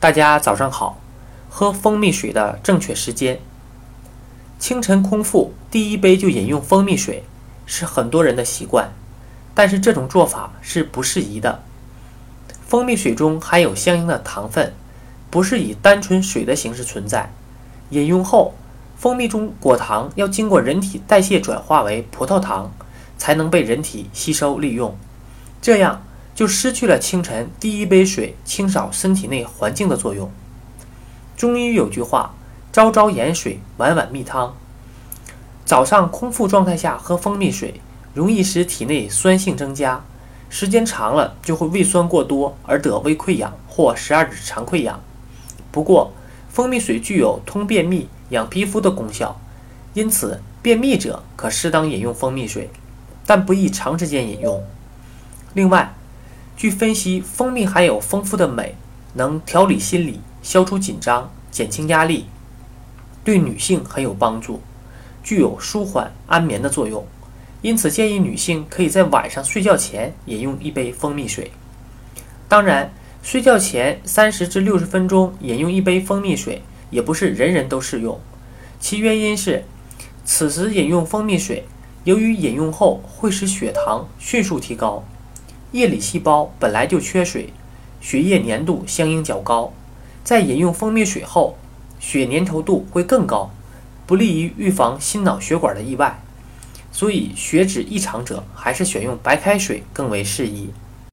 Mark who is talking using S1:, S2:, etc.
S1: 大家早上好。喝蜂蜜水的正确时间：清晨空腹第一杯就饮用蜂蜜水，是很多人的习惯，但是这种做法是不适宜的。蜂蜜水中含有相应的糖分，不是以单纯水的形式存在。饮用后，蜂蜜中果糖要经过人体代谢转化为葡萄糖，才能被人体吸收利用，这样。就失去了清晨第一杯水清扫身体内环境的作用。中医有句话：“朝朝盐水，晚晚蜜汤。”早上空腹状态下喝蜂蜜水，容易使体内酸性增加，时间长了就会胃酸过多而得胃溃疡或十二指肠溃疡。不过，蜂蜜水具有通便秘、养皮肤的功效，因此便秘者可适当饮用蜂蜜水，但不宜长时间饮用。另外，据分析，蜂蜜含有丰富的镁，能调理心理、消除紧张、减轻压力，对女性很有帮助，具有舒缓安眠的作用。因此，建议女性可以在晚上睡觉前饮用一杯蜂蜜水。当然，睡觉前三十至六十分钟饮用一杯蜂蜜水也不是人人都适用，其原因是，此时饮用蜂蜜水，由于饮用后会使血糖迅速提高。夜里细胞本来就缺水，血液粘度相应较高，在饮用蜂蜜水后，血粘稠度会更高，不利于预防心脑血管的意外。所以，血脂异常者还是选用白开水更为适宜。